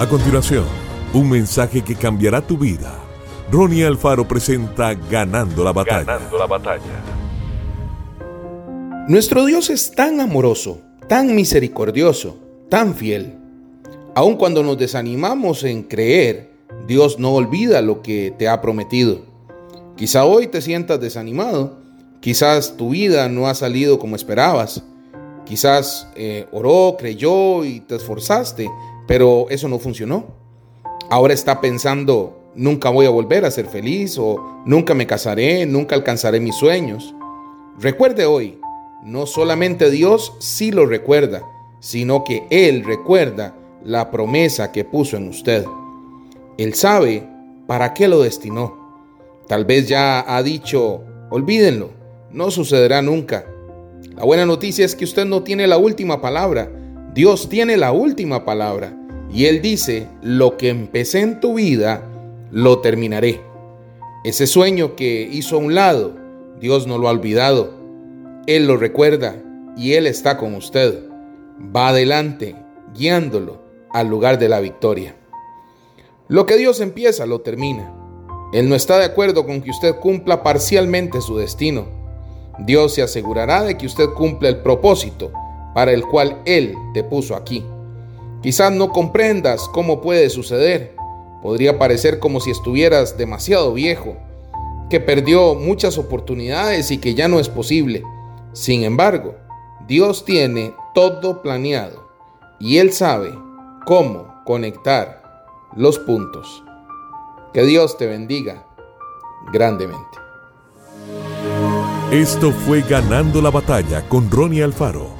A continuación, un mensaje que cambiará tu vida. Ronnie Alfaro presenta Ganando la batalla. Ganando la batalla. Nuestro Dios es tan amoroso, tan misericordioso, tan fiel. Aun cuando nos desanimamos en creer, Dios no olvida lo que te ha prometido. Quizá hoy te sientas desanimado, quizás tu vida no ha salido como esperabas, quizás eh, oró, creyó y te esforzaste, pero eso no funcionó. Ahora está pensando, nunca voy a volver a ser feliz o nunca me casaré, nunca alcanzaré mis sueños. Recuerde hoy, no solamente Dios sí lo recuerda, sino que Él recuerda la promesa que puso en usted. Él sabe para qué lo destinó. Tal vez ya ha dicho, olvídenlo, no sucederá nunca. La buena noticia es que usted no tiene la última palabra, Dios tiene la última palabra. Y Él dice, lo que empecé en tu vida, lo terminaré. Ese sueño que hizo a un lado, Dios no lo ha olvidado. Él lo recuerda y Él está con usted. Va adelante, guiándolo al lugar de la victoria. Lo que Dios empieza, lo termina. Él no está de acuerdo con que usted cumpla parcialmente su destino. Dios se asegurará de que usted cumpla el propósito para el cual Él te puso aquí. Quizás no comprendas cómo puede suceder. Podría parecer como si estuvieras demasiado viejo, que perdió muchas oportunidades y que ya no es posible. Sin embargo, Dios tiene todo planeado y Él sabe cómo conectar los puntos. Que Dios te bendiga grandemente. Esto fue Ganando la Batalla con Ronnie Alfaro.